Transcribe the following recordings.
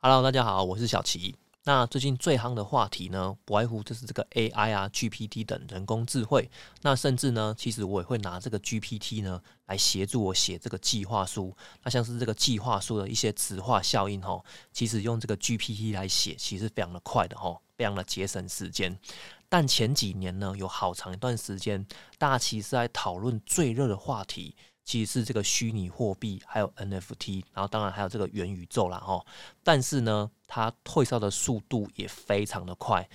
Hello，大家好，我是小齐。那最近最夯的话题呢，不外乎就是这个 AI 啊、GPT 等人工智慧。那甚至呢，其实我也会拿这个 GPT 呢来协助我写这个计划书。那像是这个计划书的一些词化效应哈，其实用这个 GPT 来写，其实非常的快的哈，非常的节省时间。但前几年呢，有好长一段时间，大家其实在讨论最热的话题。其实是这个虚拟货币，还有 NFT，然后当然还有这个元宇宙啦哈。但是呢，它退烧的速度也非常的快。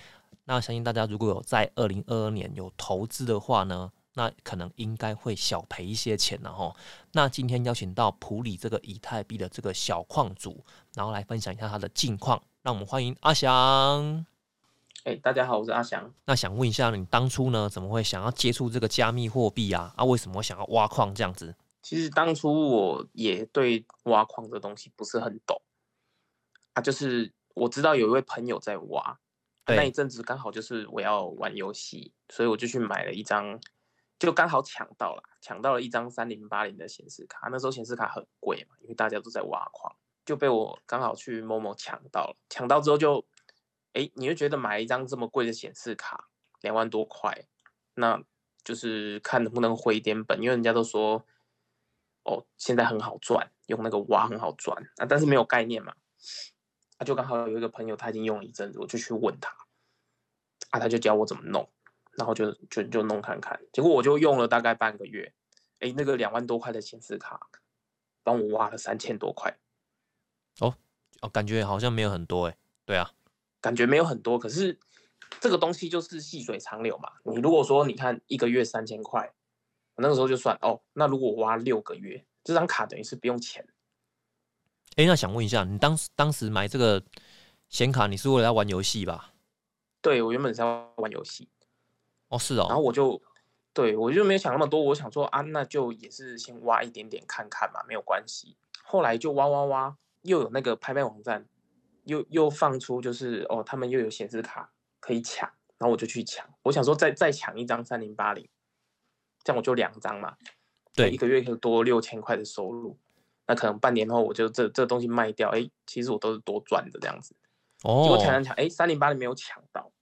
那相信大家如果有在二零二二年有投资的话呢，那可能应该会小赔一些钱了哈。那今天邀请到普里这个以太币的这个小矿主，然后来分享一下他的近况。让我们欢迎阿翔。哎，大家好，我是阿翔。那想问一下，你当初呢，怎么会想要接触这个加密货币啊？啊，为什么想要挖矿这样子？其实当初我也对挖矿这东西不是很懂，啊，就是我知道有一位朋友在挖，那一阵子刚好就是我要玩游戏，所以我就去买了一张，就刚好抢到了，抢到了一张三零八零的显示卡。那时候显示卡很贵嘛，因为大家都在挖矿，就被我刚好去某某抢到了。抢到之后就，哎，你就觉得买一张这么贵的显示卡，两万多块，那就是看能不能回点本，因为人家都说。哦，现在很好赚，用那个挖很好赚啊，但是没有概念嘛。啊，就刚好有一个朋友他已经用了一阵子，我就去问他，啊，他就教我怎么弄，然后就就就弄看看，结果我就用了大概半个月，哎，那个两万多块的显示卡，帮我挖了三千多块。哦，哦，感觉好像没有很多哎，对啊，感觉没有很多，可是这个东西就是细水长流嘛。你如果说你看一个月三千块。那个时候就算哦，那如果挖六个月，这张卡等于是不用钱。哎，那想问一下，你当时当时买这个显卡，你是为了要玩游戏吧？对，我原本是要玩游戏。哦，是哦。然后我就，对我就没有想那么多，我想说啊，那就也是先挖一点点看看嘛，没有关系。后来就挖挖挖，又有那个拍卖网站，又又放出就是哦，他们又有显示卡可以抢，然后我就去抢。我想说再再抢一张三零八零。这样我就两张嘛，对，一个月可以多六千块的收入，那可能半年后我就这这东西卖掉，哎，其实我都是多赚的这样子。哦。结果抢抢抢，哎，三零八零没有抢到，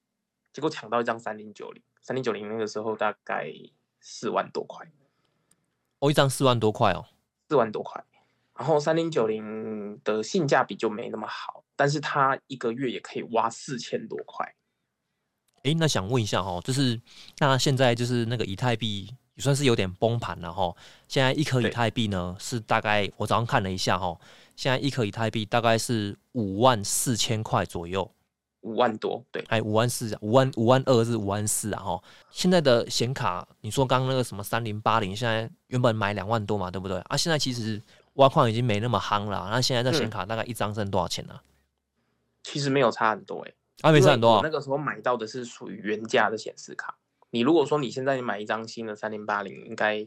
结果抢到一张三零九零，三零九零那个时候大概四万多块。哦，一张四万多块哦，四万多块。然后三零九零的性价比就没那么好，但是它一个月也可以挖四千多块。哎，那想问一下哈，就是那现在就是那个以太币也算是有点崩盘了哈。现在一颗以太币呢是大概我早上看了一下哈，现在一颗以太币大概是五万四千块左右，五万多对，哎五万四五万五万二是五万四啊哈。现在的显卡，你说刚刚那个什么三零八零，现在原本买两万多嘛，对不对？啊，现在其实挖矿已经没那么夯了。那现在这显卡大概一张剩多少钱呢？其实没有差很多哎。啊，没差很多。那个时候买到的是属于原价的显示卡。你如果说你现在你买一张新的三零八零，应该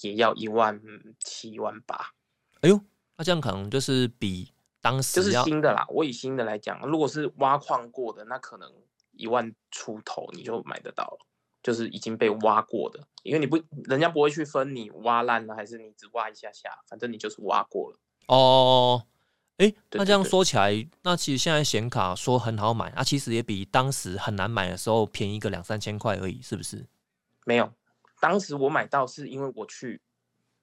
也要一万七万八。哎呦，那这样可能就是比当时就是新的啦。我以新的来讲，如果是挖矿过的，那可能一万出头你就买得到了，就是已经被挖过的。因为你不，人家不会去分你挖烂了还是你只挖一下下，反正你就是挖过了。哦。哎，那这样说起来，那其实现在显卡说很好买，啊，其实也比当时很难买的时候便宜个两三千块而已，是不是？没有，当时我买到是因为我去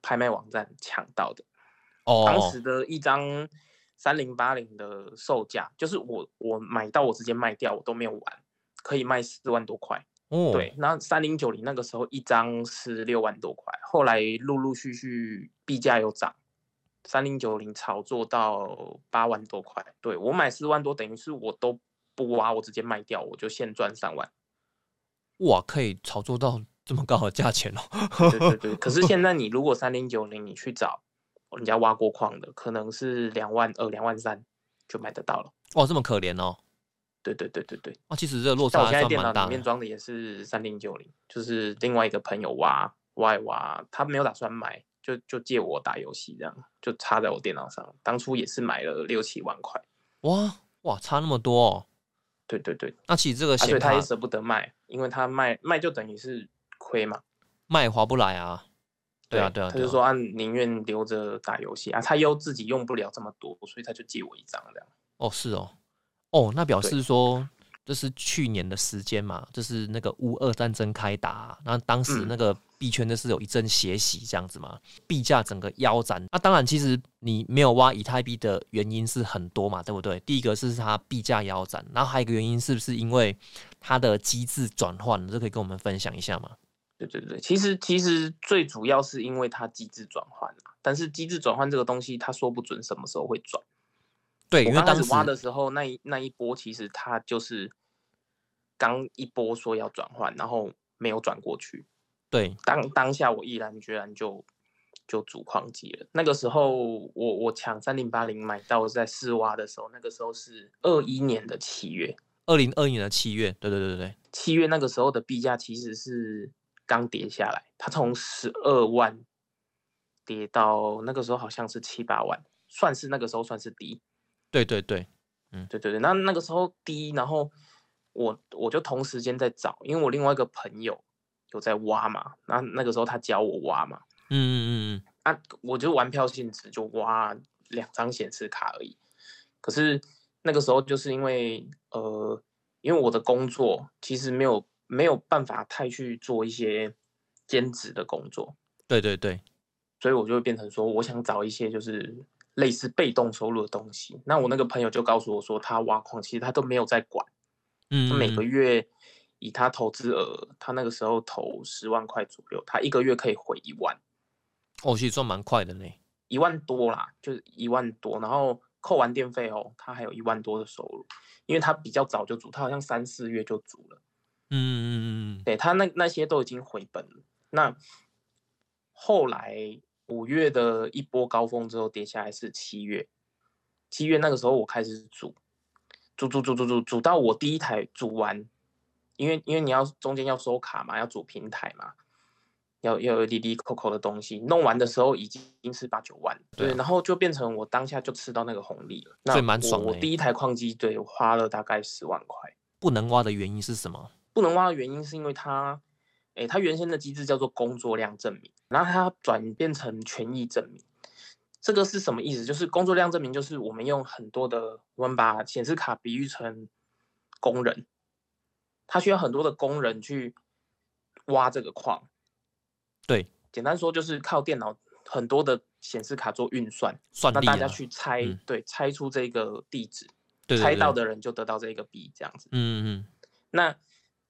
拍卖网站抢到的。哦。当时的一张三零八零的售价，就是我我买到我直接卖掉，我都没有玩，可以卖四万多块。哦。对，那三零九零那个时候一张是六万多块，后来陆陆续续币价有涨。三零九零炒作到八万多块，对我买四万多，等于是我都不挖，我直接卖掉，我就现赚三万。哇，可以炒作到这么高的价钱哦！对对对，可是现在你如果三零九零，你去找人家挖过矿的，可能是两万二、两万三就买得到了。哇，这么可怜哦！对对对对对，啊，其实这个落差我现在电脑里面装的也是三零九零，就是另外一个朋友挖挖一挖，他没有打算买。就就借我打游戏这样，就插在我电脑上。当初也是买了六七万块，哇哇，差那么多哦。对对对，那其实这个，所以他也舍不得卖，因为他卖卖就等于是亏嘛，卖划不来啊。对啊，对啊，他就说啊，宁愿留着打游戏啊，他又自己用不了这么多，所以他就借我一张这样。哦，是哦，哦，那表示说这是去年的时间嘛，就是那个乌俄战争开打，然后当时那个币圈的是有一阵血洗这样子嘛，币价整个腰斩。那当然，其实你没有挖以太币的原因是很多嘛，对不对？第一个是它币价腰斩，然后还有一个原因是不是因为它的机制转换？这可以跟我们分享一下吗？对对对，其实其实最主要是因为它机制转换啊，但是机制转换这个东西，它说不准什么时候会转。对，因为当时挖的时候，那一那一波其实它就是刚一波说要转换，然后没有转过去。对，当当下我毅然决然就就主矿机了。那个时候我我抢三零八零买到在试挖的时候，那个时候是二一年的七月，二零二一年的七月，对对对对对，七月那个时候的币价其实是。刚跌下来，它从十二万跌到那个时候好像是七八万，算是那个时候算是低。对对对，嗯，对对对。那那个时候低，然后我我就同时间在找，因为我另外一个朋友有在挖嘛，那那个时候他教我挖嘛，嗯嗯嗯嗯，啊，我就玩票性质就挖两张显示卡而已。可是那个时候就是因为呃，因为我的工作其实没有。没有办法太去做一些兼职的工作，对对对，所以我就会变成说，我想找一些就是类似被动收入的东西。那我那个朋友就告诉我说，他挖矿其实他都没有在管，嗯，他每个月以他投资额，他那个时候投十万块左右，他一个月可以回一万，哦，其实赚蛮快的呢，一万多啦，就是一万多，然后扣完电费哦，他还有一万多的收入，因为他比较早就组，他好像三四月就组了。嗯嗯嗯嗯，对他那那些都已经回本了。那后来五月的一波高峰之后跌下来是七月，七月那个时候我开始煮，煮煮煮煮煮煮到我第一台煮完，因为因为你要中间要收卡嘛，要组平台嘛，要要有滴滴扣扣的东西，弄完的时候已经是八九万，对，然后就变成我当下就吃到那个红利了。那蛮爽我第一台矿机对我花了大概十万块。不能挖的原因是什么？不能挖的原因是因为它，哎，它原先的机制叫做工作量证明，然后它转变成权益证明。这个是什么意思？就是工作量证明，就是我们用很多的，我们把显示卡比喻成工人，他需要很多的工人去挖这个矿。对，简单说就是靠电脑很多的显示卡做运算，算那大家去猜，对，猜出这个地址，猜到的人就得到这个币，这样子。嗯嗯，那。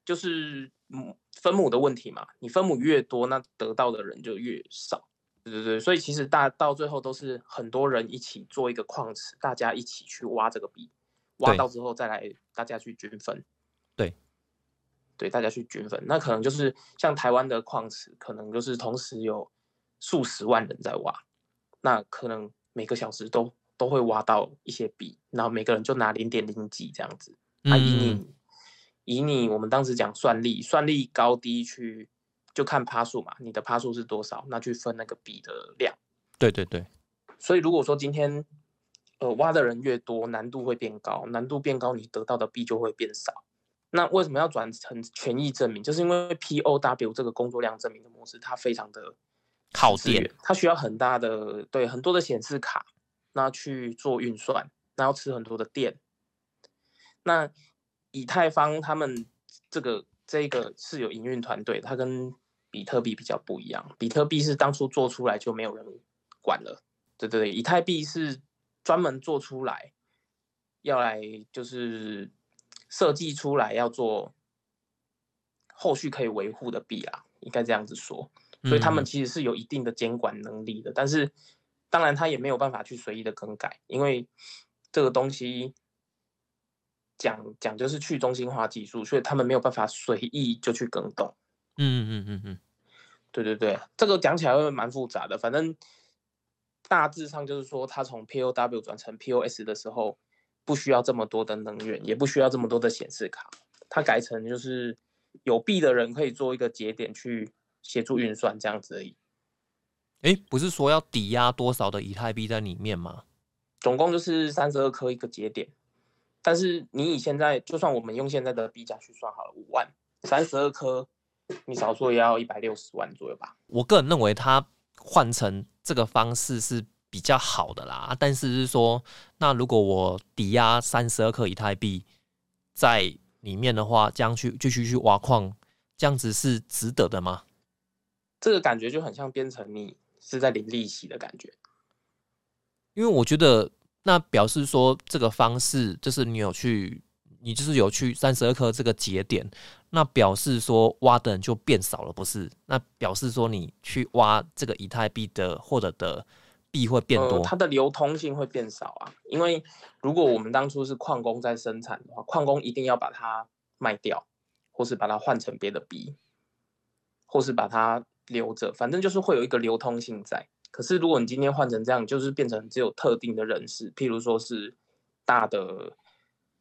就是母分母的问题嘛，你分母越多，那得到的人就越少，对对对，所以其实大到最后都是很多人一起做一个矿池，大家一起去挖这个币，挖到之后再来大家去均分，对，对，大家去均分，那可能就是像台湾的矿池，可能就是同时有数十万人在挖，那可能每个小时都都会挖到一些币，然后每个人就拿零点零几这样子，啊，以你。以你我们当时讲算力，算力高低去就看趴数嘛，你的趴数是多少，那去分那个币的量。对对对。所以如果说今天呃挖的人越多，难度会变高，难度变高，你得到的币就会变少。那为什么要转成权益证明？就是因为 POW 这个工作量证明的模式，它非常的耗电，它需要很大的对很多的显示卡，那去做运算，那要吃很多的电。那以太坊他们这个这个是有营运团队，它跟比特币比较不一样。比特币是当初做出来就没有人管了，对对对。以太币是专门做出来，要来就是设计出来要做后续可以维护的币啊，应该这样子说。所以他们其实是有一定的监管能力的，但是当然他也没有办法去随意的更改，因为这个东西。讲讲就是去中心化技术，所以他们没有办法随意就去更动。嗯嗯嗯嗯，对对对，这个讲起来会蛮复杂的。反正大致上就是说，他从 POW 转成 POS 的时候，不需要这么多的能源，也不需要这么多的显示卡，它改成就是有币的人可以做一个节点去协助运算这样子而已。哎，不是说要抵押多少的以太币在里面吗？总共就是三十二颗一个节点。但是你以现在，就算我们用现在的币价去算好了，五万三十二颗，你少说也要一百六十万左右吧？我个人认为它换成这个方式是比较好的啦。但是是说，那如果我抵押三十二颗以太币在里面的话，这样去继续去挖矿，这样子是值得的吗？这个感觉就很像变成你是在领利息的感觉。因为我觉得，那表示说这个方式就是你有去，你就是有去三十二颗这个节点，那表示说挖的人就变少了，不是？那表示说你去挖这个以太币的获得的币会变多，它的流通性会变少啊。因为如果我们当初是矿工在生产的话，矿工一定要把它卖掉，或是把它换成别的币，或是把它留着，反正就是会有一个流通性在。可是，如果你今天换成这样，就是变成只有特定的人士，譬如说是大的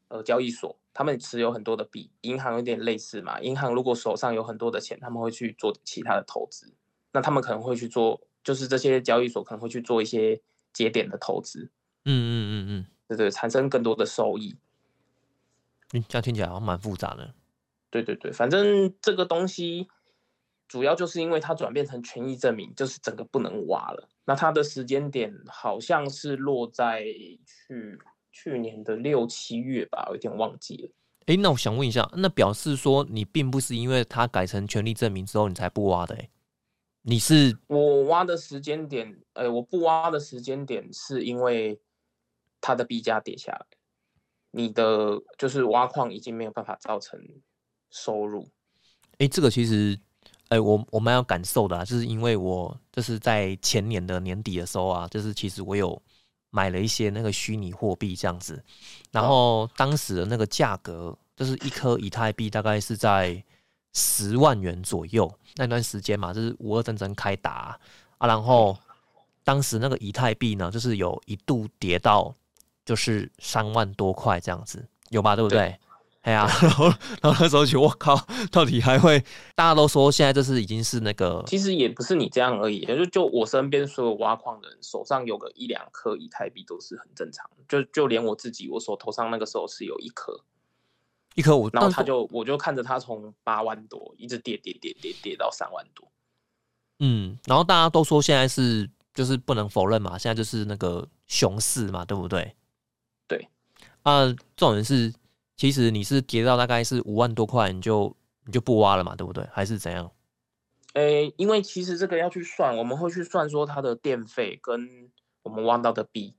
呃交易所，他们持有很多的币，银行有点类似嘛。银行如果手上有很多的钱，他们会去做其他的投资，那他们可能会去做，就是这些交易所可能会去做一些节点的投资。嗯嗯嗯嗯，对对，产生更多的收益。嗯，这样听起来好像蛮复杂的。对对对，反正这个东西。主要就是因为它转变成权益证明，就是整个不能挖了。那它的时间点好像是落在去去年的六七月吧，有点忘记了。哎，那我想问一下，那表示说你并不是因为它改成权利证明之后你才不挖的？哎，你是我挖的时间点，呃，我不挖的时间点是因为它的币价跌下来，你的就是挖矿已经没有办法造成收入。哎，这个其实。哎，我我蛮有感受的，啊就是因为我就是在前年的年底的时候啊，就是其实我有买了一些那个虚拟货币这样子，然后当时的那个价格就是一颗以太币大概是在十万元左右，那段时间嘛，就是五二战争开打啊，然后当时那个以太币呢，就是有一度跌到就是三万多块这样子，有吧？对不对？哎呀，然后然后那时候就我靠，到底还会？大家都说现在这是已经是那个，其实也不是你这样而已，就就我身边所有挖矿的人手上有个一两颗以太币都是很正常，就就连我自己，我手头上那个时候是有一颗，一颗五，然后他就我就看着他从八万多一直跌跌跌跌跌到三万多，嗯，然后大家都说现在是就是不能否认嘛，现在就是那个熊市嘛，对不对？对，啊，这种人是。其实你是跌到大概是五万多块，你就你就不挖了嘛，对不对？还是怎样？诶，因为其实这个要去算，我们会去算说它的电费跟我们挖到的币，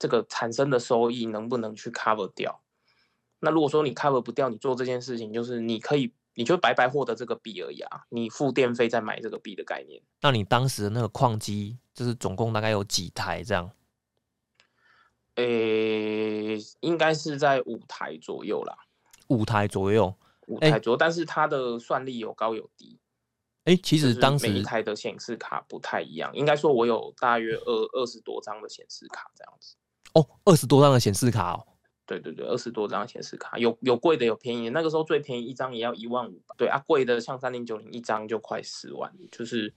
这个产生的收益能不能去 cover 掉？那如果说你 cover 不掉，你做这件事情就是你可以，你就白白获得这个币而已啊，你付电费再买这个币的概念。那你当时的那个矿机，就是总共大概有几台这样？诶，应该是在五台左右啦，五台左右，五台左右，但是它的算力有高有低。哎，其实当时每一台的显示卡不太一样，应该说我有大约二二十多张的显示卡这样子。哦，二十多张的显示卡哦。对对对，二十多张显示卡，有有贵的，有便宜。那个时候最便宜一张也要一万五。对啊，贵的像三零九零一张就快十万。就是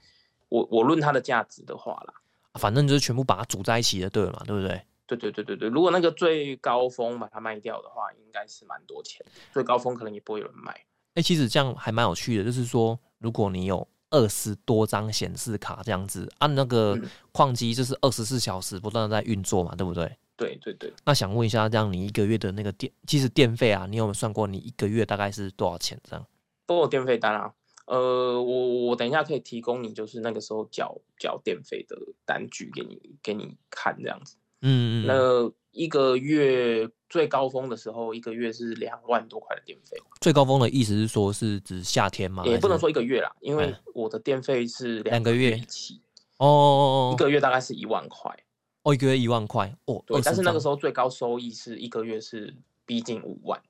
我我论它的价值的话啦，反正就是全部把它组在一起的，对了嘛，对不对？对对对对对，如果那个最高峰把它卖掉的话，应该是蛮多钱。最高峰可能也不会有人买。哎，其实这样还蛮有趣的，就是说，如果你有二十多张显示卡这样子，按那个矿机就是二十四小时不断的在运作嘛，对不对？对对对。那想问一下，这样你一个月的那个电，其实电费啊，你有没有算过你一个月大概是多少钱？这样？都有电费单啊。呃，我我等一下可以提供你，就是那个时候缴缴电费的单据给你给你看，这样子。嗯，那一个月最高峰的时候，一个月是两万多块的电费。最高峰的意思是说，是指夏天吗？也不能说一个月啦，因为我的电费是两个月一起。哦，一个月大概是一万块。哦，一个月一万块。哦，对，但是那个时候最高收益是一个月是逼近五万。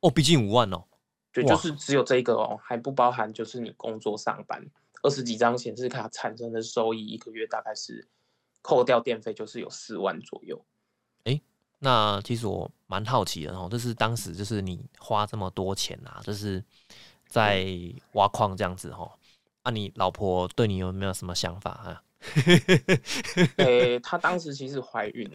哦，逼近五万哦。对，就是只有这个哦，还不包含就是你工作上班二十几张显示卡产生的收益，一个月大概是。扣掉电费就是有四万左右，哎，那其实我蛮好奇的哦，就是当时就是你花这么多钱啊，就是在挖矿这样子哈，啊，你老婆对你有没有什么想法啊？诶，她当时其实怀孕，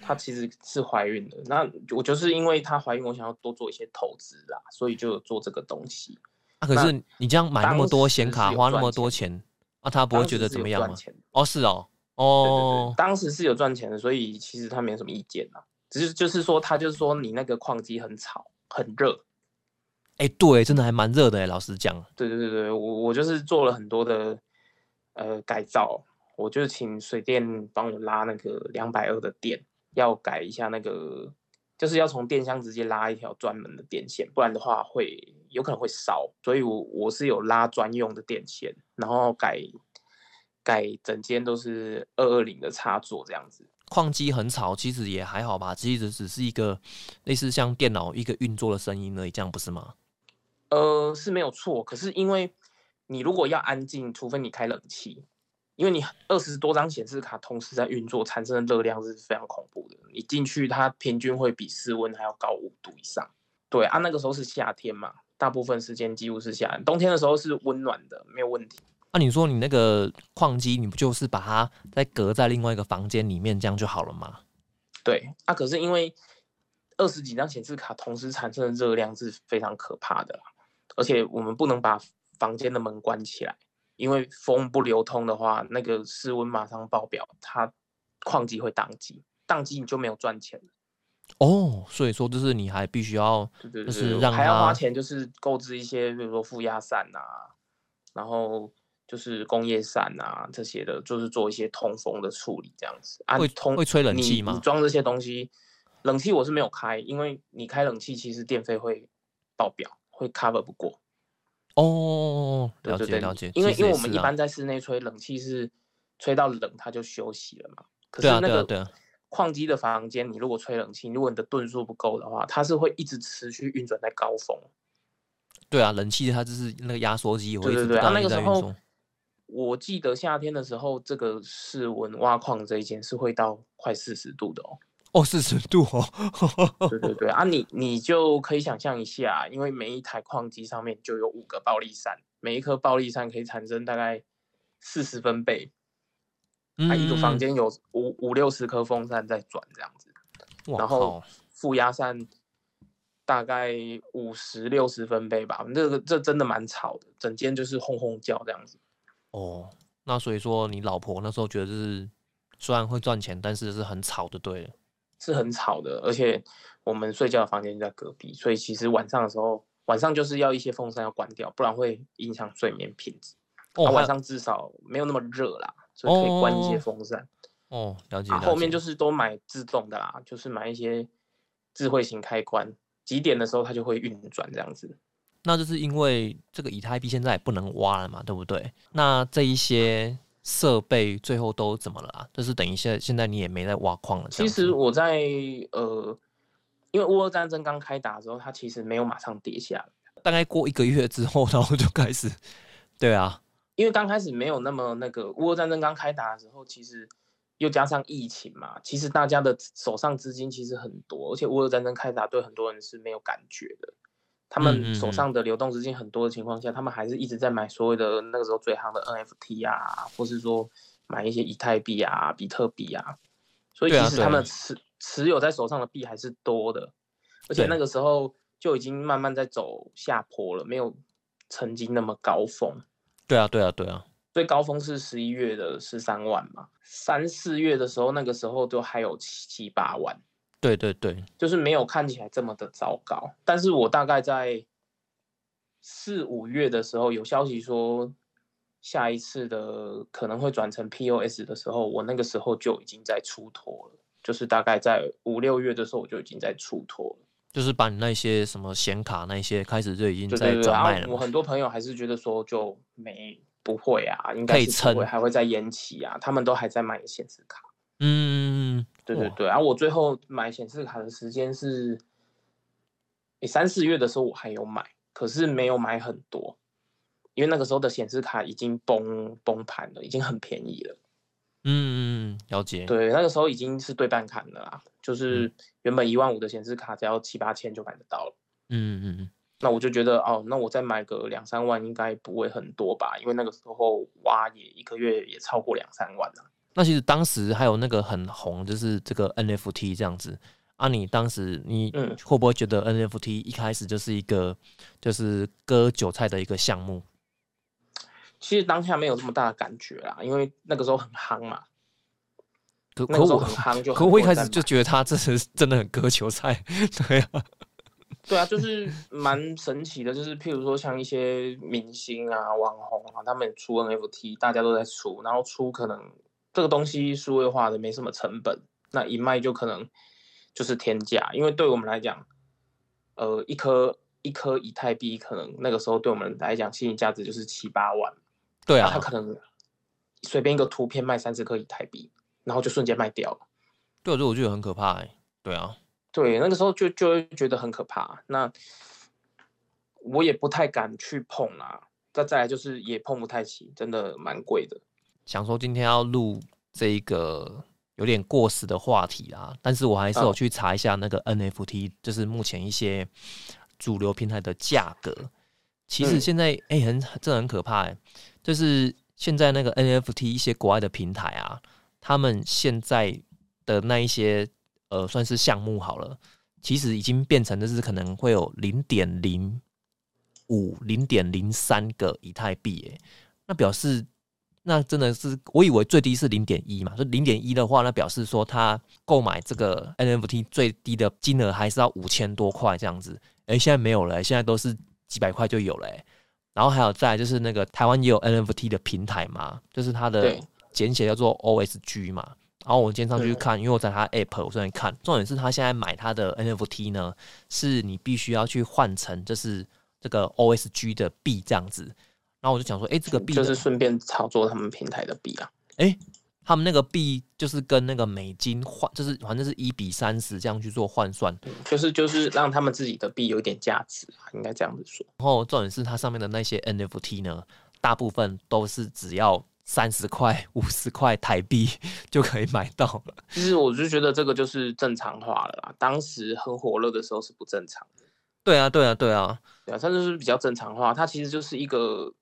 她其实是怀孕的。那我就是因为她怀孕，我想要多做一些投资啦，所以就做这个东西。啊，可是你这样买那么多显卡，花那么多钱。啊，他不会觉得怎么样吗？哦，是哦，哦，当时是有赚钱的，所以其实他没什么意见啦。只是就是说，他就是说你那个矿机很吵，很热。哎，对，真的还蛮热的哎，老实讲。对对对对，我我就是做了很多的呃改造，我就请水电帮我拉那个两百二的电，要改一下那个，就是要从电箱直接拉一条专门的电线，不然的话会有可能会烧。所以我我是有拉专用的电线，然后改改整间都是二二零的插座这样子。矿机很吵，其实也还好吧，其实只是一个类似像电脑一个运作的声音而已，这样不是吗？呃，是没有错。可是因为你如果要安静，除非你开冷气，因为你二十多张显示卡同时在运作，产生的热量是非常恐怖的。你进去，它平均会比室温还要高五度以上。对啊，那个时候是夏天嘛，大部分时间几乎是夏天，冬天的时候是温暖的，没有问题。那你说你那个矿机，你不就是把它再隔在另外一个房间里面，这样就好了吗？对啊，可是因为二十几张显示卡同时产生的热量是非常可怕的，而且我们不能把房间的门关起来，因为风不流通的话，那个室温马上爆表，它矿机会宕机，宕机你就没有赚钱哦，所以说就是你还必须要，就是让还要花钱，就是购置一些，比如说负压扇啊，然后。就是工业扇啊这些的，就是做一些通风的处理这样子。啊会通会吹冷气吗？你装这些东西，冷气我是没有开，因为你开冷气其实电费会爆表，会 cover 不过。哦，了解了解。因为因为我们一般在室内吹冷气是吹到冷它就休息了嘛。可是那个矿机的房间，你如果吹冷气，如果你的吨数不够的话，它是会一直持续运转在高峰。对啊，冷气它就是那个压缩机，对对对，它那个时候。我记得夏天的时候，这个室温挖矿这一件是会到快四十度的哦。哦，四十度哦。对对对啊，你你就可以想象一下，因为每一台矿机上面就有五个暴力扇，每一颗暴力扇可以产生大概四十分贝。它一个房间有五五六十颗风扇在转这样子，然后负压扇大概五十六十分贝吧。这个这真的蛮吵的，整间就是轰轰叫这样子。哦，那所以说你老婆那时候觉得是虽然会赚钱，但是是很吵的，对，是很吵的，而且我们睡觉的房间就在隔壁，所以其实晚上的时候，晚上就是要一些风扇要关掉，不然会影响睡眠品质。哦，晚上至少没有那么热啦，所以可以关一些风扇。哦，了解。后面就是都买自动的啦，就是买一些智慧型开关，几点的时候它就会运转这样子。那就是因为这个以太币现在也不能挖了嘛，对不对？那这一些设备最后都怎么了啊？就是等一下现在你也没在挖矿了。其实我在呃，因为乌俄战争刚开打的时候，它其实没有马上跌下来，大概过一个月之后，然后就开始。对啊，因为刚开始没有那么那个乌俄战争刚开打的时候，其实又加上疫情嘛，其实大家的手上资金其实很多，而且乌俄战争开打对很多人是没有感觉的。他们手上的流动资金很多的情况下，他们还是一直在买所谓的那个时候最夯的 NFT 啊，或是说买一些以太币啊、比特币啊。所以其实他们持持有在手上的币还是多的，而且那个时候就已经慢慢在走下坡了，没有曾经那么高峰。对啊，对啊，对啊。最高峰是十一月的十三万嘛，三四月的时候，那个时候都还有七七八万。对对对，就是没有看起来这么的糟糕。但是我大概在四五月的时候有消息说，下一次的可能会转成 POS 的时候，我那个时候就已经在出脱了。就是大概在五六月的时候，我就已经在出脱了。就是把你那些什么显卡那些开始就已经在转卖了。我很多朋友还是觉得说就没不会啊，应该是不会，还会再延期啊。他们都还在买显示卡。嗯，对对对，然后我最后买显示卡的时间是，三四月的时候我还有买，可是没有买很多，因为那个时候的显示卡已经崩崩盘了，已经很便宜了。嗯嗯，了解。对，那个时候已经是对半砍了啦，就是原本一万五的显示卡只要七八千就买得到了。嗯嗯嗯，那我就觉得哦，那我再买个两三万应该不会很多吧，因为那个时候挖也一个月也超过两三万了。那其实当时还有那个很红，就是这个 NFT 这样子啊。你当时你会不会觉得 NFT 一开始就是一个就是割韭菜的一个项目？其实当下没有这么大的感觉啦，因为那个时候很夯嘛。可可我很夯，就可我一开始就觉得他这是真的很割韭菜，对啊，对啊，就是蛮神奇的，就是譬如说像一些明星啊、网红啊，他们出 NFT，大家都在出，然后出可能这个东西数位化的没什么成本，那一卖就可能就是天价，因为对我们来讲，呃，一颗一颗以太币可能那个时候对我们来讲，心理价值就是七八万，对啊，他可能随便一个图片卖三十颗以太币。然后就瞬间卖掉了，对，这我觉得很可怕哎。对啊，对，那个时候就就会觉得很可怕。那我也不太敢去碰啊。再再来就是也碰不太起，真的蛮贵的。想说今天要录这一个有点过时的话题啦，但是我还是有去查一下那个 NFT，就是目前一些主流平台的价格。其实现在哎，很这很可怕哎，就是现在那个 NFT 一些国外的平台啊。他们现在的那一些呃，算是项目好了，其实已经变成的是可能会有零点零五、零点零三个以太币，哎，那表示那真的是我以为最低是零点一嘛，就零点一的话，那表示说他购买这个 NFT 最低的金额还是要五千多块这样子，哎，现在没有了，现在都是几百块就有了，然后还有再就是那个台湾也有 NFT 的平台嘛，就是它的。简写叫做 O S G 嘛，然后我今天上去看，因为我在他 App 我正在看，重点是他现在买他的 N F T 呢，是你必须要去换成就是这个 O S G 的币这样子，然后我就想说，哎，这个币就是顺便操作他们平台的币啊，哎，他们那个币就是跟那个美金换，就是反正是一比三十这样去做换算，就是就是让他们自己的币有点价值啊，应该这样子说。然后重点是它上面的那些 N F T 呢，大部分都是只要。三十块、五十块台币 就可以买到了。其实我就觉得这个就是正常化了啦。当时很火热的时候是不正常的。对啊，对啊，对啊，对啊，它就是比较正常化。它其实就是一个，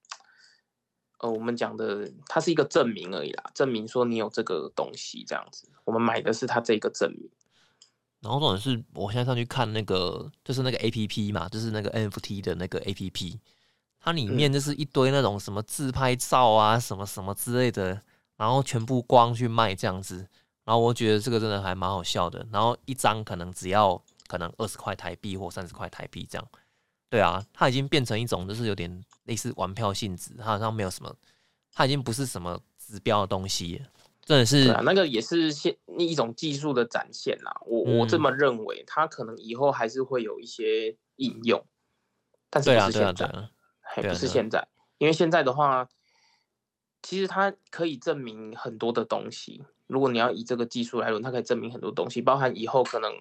呃，我们讲的，它是一个证明而已啦，证明说你有这个东西这样子。我们买的是它这个证明。然后重点是我现在上去看那个，就是那个 A P P 嘛，就是那个 N F T 的那个 A P P。它里面就是一堆那种什么自拍照啊，什么什么之类的，然后全部光去卖这样子，然后我觉得这个真的还蛮好笑的。然后一张可能只要可能二十块台币或三十块台币这样，对啊，它已经变成一种就是有点类似玩票性质，它好像没有什么，它已经不是什么指标的东西，真的是。啊，那个也是现一种技术的展现啦。我我这么认为，它可能以后还是会有一些应用，但是不是现在。还不是现在，因为现在的话，其实它可以证明很多的东西。如果你要以这个技术来论，它可以证明很多东西，包含以后可能，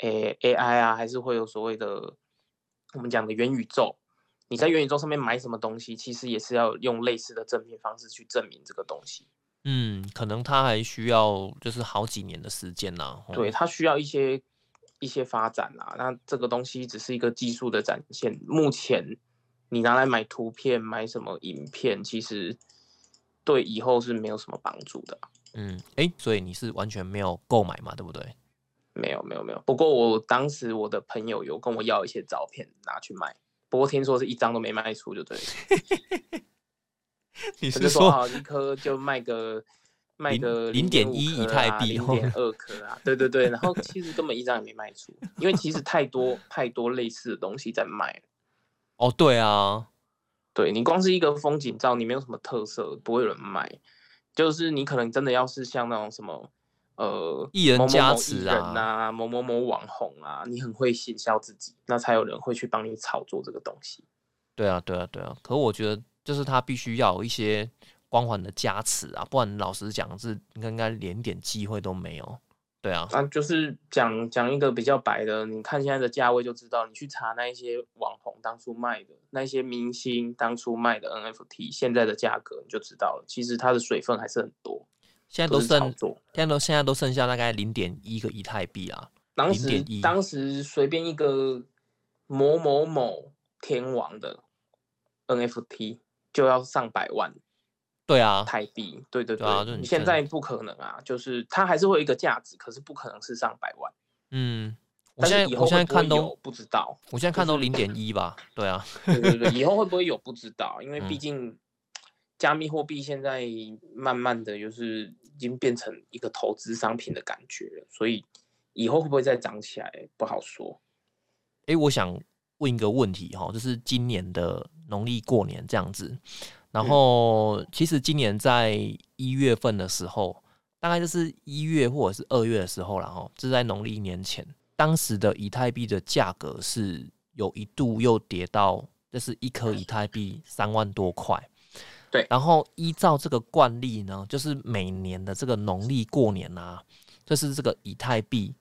诶 AI 啊，还是会有所谓的我们讲的元宇宙。你在元宇宙上面买什么东西，其实也是要用类似的证明方式去证明这个东西。嗯，可能它还需要就是好几年的时间呢。对，它需要一些一些发展啊。那这个东西只是一个技术的展现，目前。你拿来买图片、买什么影片，其实对以后是没有什么帮助的。嗯，哎，所以你是完全没有购买嘛，对不对？没有，没有，没有。不过我当时我的朋友有跟我要一些照片拿去卖，不过听说是一张都没卖出，就对。你是说一颗就卖个 卖个零点一以太币，零点二颗啊？对对对，然后其实根本一张也没卖出，因为其实太多太多类似的东西在卖。哦，对啊，对你光是一个风景照，你没有什么特色，不会有人买。就是你可能真的要是像那种什么，呃，艺人加持啊，某某某网红啊，你很会行销自己，那才有人会去帮你炒作这个东西。对啊，对啊，对啊。可我觉得，就是他必须要有一些光环的加持啊，不然老实讲，是应该连点机会都没有。对啊，那就是讲讲一个比较白的，你看现在的价位就知道，你去查那一些网红当初卖的，那些明星当初卖的 NFT，现在的价格你就知道了。其实它的水分还是很多，现在都剩，现在都现在都剩下大概零点一个以太币啊。当时当时随便一个某某某天王的 NFT 就要上百万。对啊，台币，对对对，你现在不可能啊，就是它还是会有一个价值，可是不可能是上百万。嗯，我现在我现在看都不知道，我现在看都零点一吧。对啊，对对对，以后会不会有不知道，因为毕竟加密货币现在慢慢的就是已经变成一个投资商品的感觉了，所以以后会不会再涨起来不好说。哎，我想问一个问题哈，就是今年的农历过年这样子，然后其实今年在一月份的时候，大概就是一月或者是二月的时候然后这是在农历年前，当时的以太币的价格是有一度又跌到，就是一颗以太币三万多块。对，然后依照这个惯例呢，就是每年的这个农历过年啊，就是这个以太币。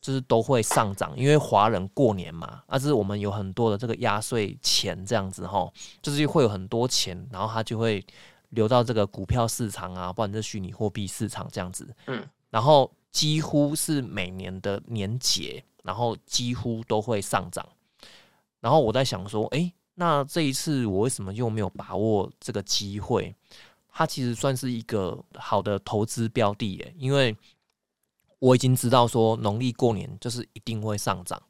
就是都会上涨，因为华人过年嘛，啊，是我们有很多的这个压岁钱这样子哈，就是会有很多钱，然后它就会流到这个股票市场啊，不管是虚拟货币市场这样子，嗯，然后几乎是每年的年节，然后几乎都会上涨，然后我在想说，哎，那这一次我为什么又没有把握这个机会？它其实算是一个好的投资标的耶，因为。我已经知道说农历过年就是一定会上涨，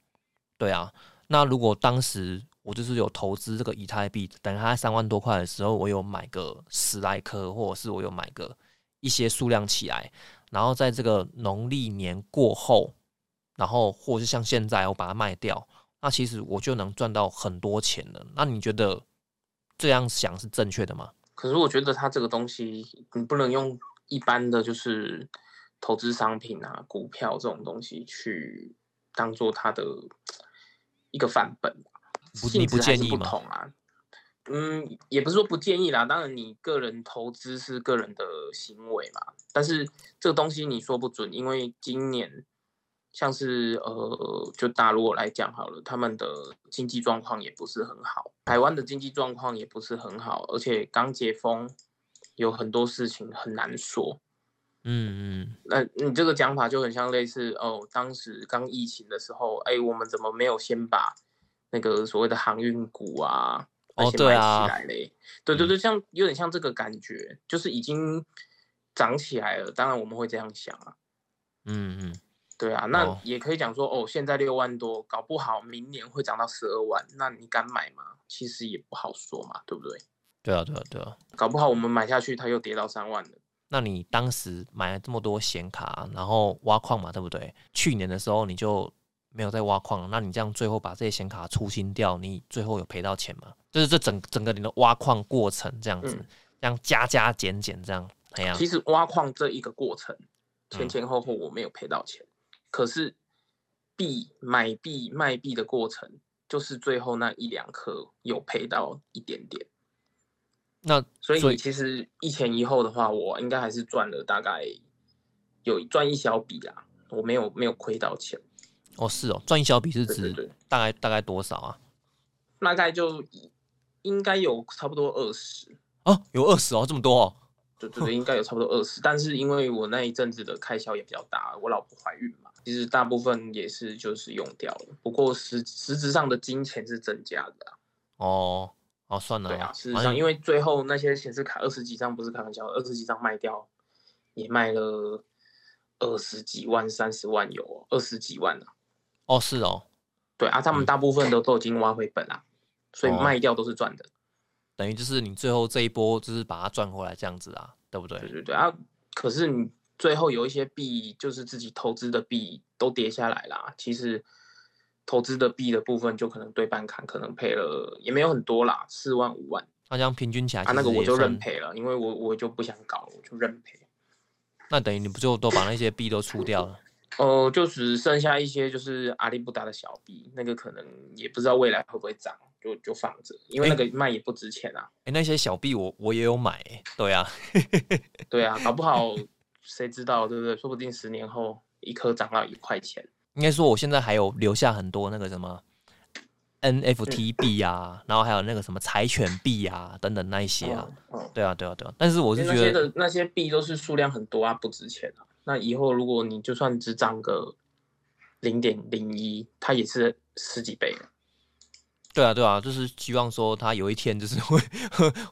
对啊。那如果当时我就是有投资这个以太币，等它三万多块的时候，我有买个十来颗，或者是我有买个一些数量起来，然后在这个农历年过后，然后或者是像现在我把它卖掉，那其实我就能赚到很多钱了。那你觉得这样想是正确的吗？可是我觉得它这个东西你不能用一般的就是。投资商品啊，股票这种东西去当做它的一个范本，你不建议吗？啊，嗯，也不是说不建议啦。当然，你个人投资是个人的行为嘛。但是这个东西你说不准，因为今年像是呃，就大陆来讲好了，他们的经济状况也不是很好，台湾的经济状况也不是很好，而且刚解封，有很多事情很难说。嗯嗯，那你这个讲法就很像类似哦，当时刚疫情的时候，哎，我们怎么没有先把那个所谓的航运股啊，哦对啊，起来嘞？对对对，像有点像这个感觉，就是已经涨起来了。当然我们会这样想啊。嗯嗯，对啊，那也可以讲说哦，现在六万多，搞不好明年会涨到十二万，那你敢买吗？其实也不好说嘛，对不对？对啊对啊对啊，搞不好我们买下去，它又跌到三万了。那你当时买了这么多显卡，然后挖矿嘛，对不对？去年的时候你就没有在挖矿，那你这样最后把这些显卡出清掉，你最后有赔到钱吗？就是这整整个你的挖矿过程这样子，这样加加减减这样，哎呀，其实挖矿这一个过程前前后后我没有赔到钱，可是币买币卖币的过程，就是最后那一两颗有赔到一点点。那所以其实一前一后的话，我应该还是赚了大概有赚一小笔啦，我没有没有亏到钱。哦，是哦，赚一小笔是指大概大概多少啊？大概就应该有差不多二十哦，有二十哦，这么多哦。对对对，应该有差不多二十，但是因为我那一阵子的开销也比较大，我老婆怀孕嘛，其实大部分也是就是用掉了。不过实实质上的金钱是增加的。哦。哦，算了。对啊，事实上，因为最后那些显示卡二十几张不是开玩笑，二十几张卖掉也卖了二十几万、三十万有二十几万呢。哦，是哦。对啊，他们大部分都都已经挖回本了，所以卖掉都是赚的。等于就是你最后这一波就是把它赚回来这样子啊，对不对？对对对啊，可是你最后有一些币就是自己投资的币都跌下来啦，其实。投资的币的部分就可能对半砍，可能赔了也没有很多啦，四万五万。那这样平均起来，啊，那个我就认赔了，因为我我就不想搞，我就认赔。那等于你不就都把那些币都出掉了？哦，就只剩下一些就是阿里不达的小币，那个可能也不知道未来会不会涨，就就放着，因为那个卖也不值钱啊。哎，那些小币我我也有买，对啊，对啊，搞不好谁知道对不对？说不定十年后一颗涨到一块钱。应该说，我现在还有留下很多那个什么 NFT 币啊，然后还有那个什么柴犬币啊等等那一些啊。对啊，对啊，对啊。但是我是觉得那些币都是数量很多啊，不值钱啊。那以后如果你就算只涨个零点零一，它也是十几倍了。对啊，对啊，就是希望说它有一天就是 会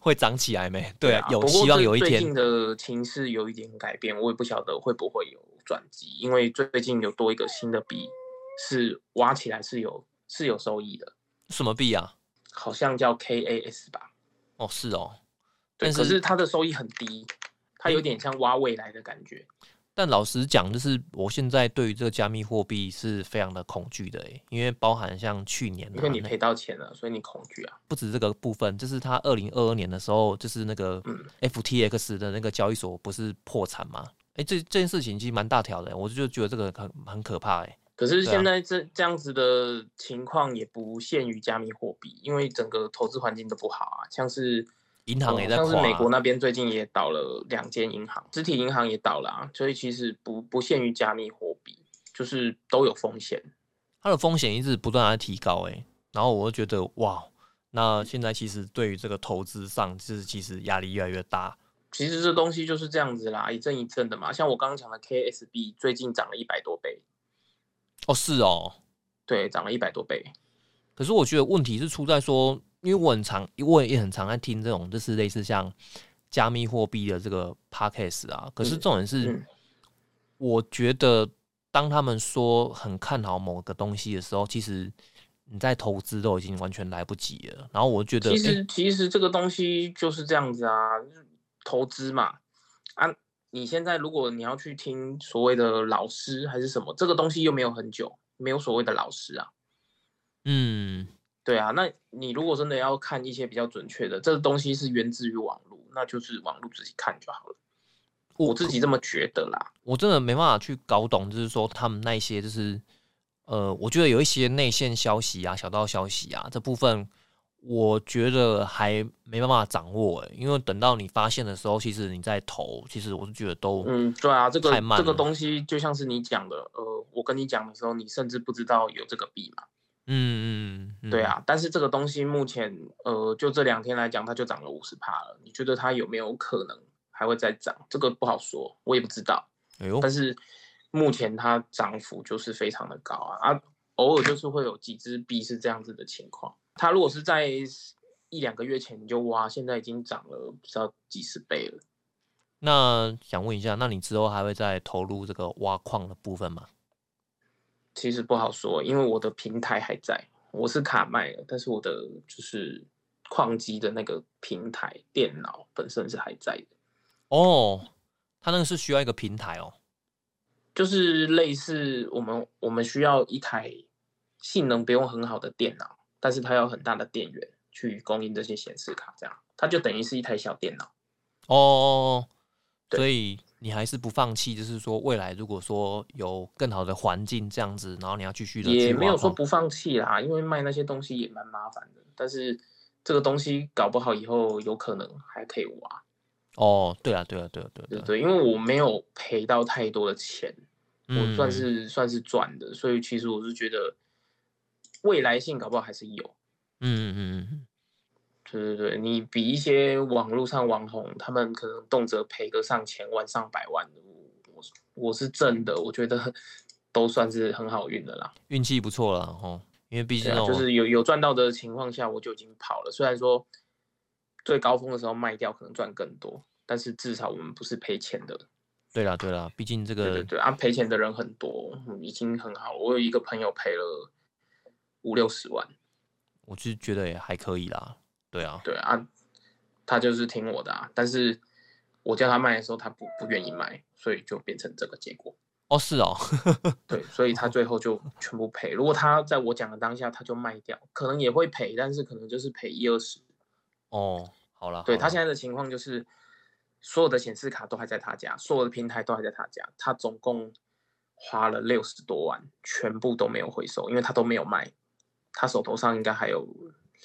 会涨起来没？对啊，有希望有一天。最近的情势有一点改变，我也不晓得会不会有。转机，因为最近有多一个新的币，是挖起来是有是有收益的。什么币啊？好像叫 KAS 吧。哦，是哦。对，可是它的收益很低，它有点像挖未来的感觉。但老实讲，就是我现在对于这个加密货币是非常的恐惧的，哎，因为包含像去年，因为你赔到钱了，所以你恐惧啊。不止这个部分，就是他二零二二年的时候，就是那个 FTX 的那个交易所不是破产吗？哎，这这件事情其实蛮大条的，我就觉得这个很很可怕，哎。可是现在这这样子的情况也不限于加密货币，因为整个投资环境都不好啊，像是。银行也在像是美国那边最近也倒了两间银行，实体银行也倒了啊，所以其实不不限于加密货币，就是都有风险。它的风险一直不断在提高，哎，然后我就觉得哇，那现在其实对于这个投资上，就是其实压力越来越大。其实这东西就是这样子啦，一阵一阵的嘛。像我刚刚讲的 KSB 最近涨了一百多倍。哦，是哦，对，涨了一百多倍。可是我觉得问题是出在说。因为我很常，我也很常在听这种，就是类似像加密货币的这个 podcast 啊。可是重点是，我觉得当他们说很看好某个东西的时候，其实你在投资都已经完全来不及了。然后我觉得，其实其实这个东西就是这样子啊，投资嘛啊，你现在如果你要去听所谓的老师还是什么，这个东西又没有很久，没有所谓的老师啊，嗯。对啊，那你如果真的要看一些比较准确的，这个东西是源自于网络，那就是网络自己看就好了。我自己这么觉得啦。我真的没办法去搞懂，就是说他们那些就是，呃，我觉得有一些内线消息啊、小道消息啊这部分，我觉得还没办法掌握哎，因为等到你发现的时候，其实你在投，其实我是觉得都嗯，对啊，这个这个东西就像是你讲的，呃，我跟你讲的时候，你甚至不知道有这个币嘛。嗯嗯，对啊，但是这个东西目前，呃，就这两天来讲，它就涨了五十趴了。你觉得它有没有可能还会再涨？这个不好说，我也不知道。哎呦，但是目前它涨幅就是非常的高啊啊，偶尔就是会有几只币是这样子的情况。它如果是在一两个月前你就挖，现在已经涨了不知道几十倍了。那想问一下，那你之后还会再投入这个挖矿的部分吗？其实不好说，因为我的平台还在，我是卡卖了，但是我的就是矿机的那个平台电脑本身是还在的。哦，它那个是需要一个平台哦，就是类似我们我们需要一台性能不用很好的电脑，但是它有很大的电源去供应这些显示卡，这样它就等于是一台小电脑。哦，所以。你还是不放弃，就是说未来如果说有更好的环境这样子，然后你要继续的。也没有说不放弃啦，因为卖那些东西也蛮麻烦的。但是这个东西搞不好以后有可能还可以挖。哦，对啊，对啊，对啊，对对对，因为我没有赔到太多的钱，我算是算是赚的，所以其实我是觉得未来性搞不好还是有。嗯嗯嗯嗯。对对对，你比一些网络上网红，他们可能动辄赔个上千万、上百万的，我我是真的，我觉得 都算是很好运的啦，运气不错了哦。因为毕竟就是有有赚到的情况下，我就已经跑了。虽然说最高峰的时候卖掉可能赚更多，但是至少我们不是赔钱的。对啦对啦，毕竟这个对对对啊，赔钱的人很多，已经很好。我有一个朋友赔了五六十万，我就觉得也还可以啦。对啊，对啊，他就是听我的啊，但是我叫他卖的时候，他不不愿意卖，所以就变成这个结果。哦，是哦，对，所以他最后就全部赔。如果他在我讲的当下他就卖掉，可能也会赔，但是可能就是赔一二十。哦，好了，对他现在的情况就是，所有的显示卡都还在他家，所有的平台都还在他家，他总共花了六十多万，全部都没有回收，因为他都没有卖，他手头上应该还有。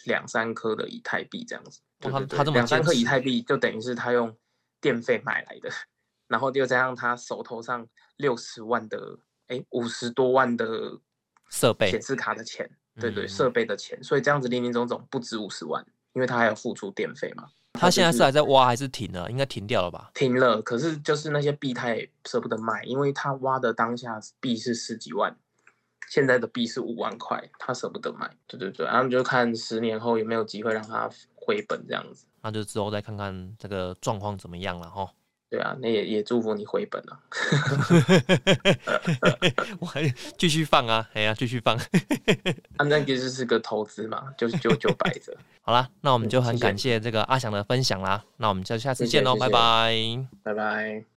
两三颗的以太币这样子，他他这么两三颗以太币就等于是他用电费买来的，然后又加上他手头上六十万的哎五十多万的设备显示卡的钱，对对设备的钱，所以这样子零零总总不止五十万，因为他还要付出电费嘛。他现在是还在挖还是停了？应该停掉了吧？停了，可是就是那些币他也舍不得卖，因为他挖的当下币是十几万。现在的币是五万块，他舍不得卖。对对对，然后就看十年后有没有机会让他回本这样子。那就之后再看看这个状况怎么样了哈。对啊，那也也祝福你回本了。我还继续放啊，哎呀，继续放。啊，那个就是个投资嘛，就就就摆着。好啦，那我们就很感谢这个阿翔的分享啦。那我们就下次见喽，拜拜，拜拜。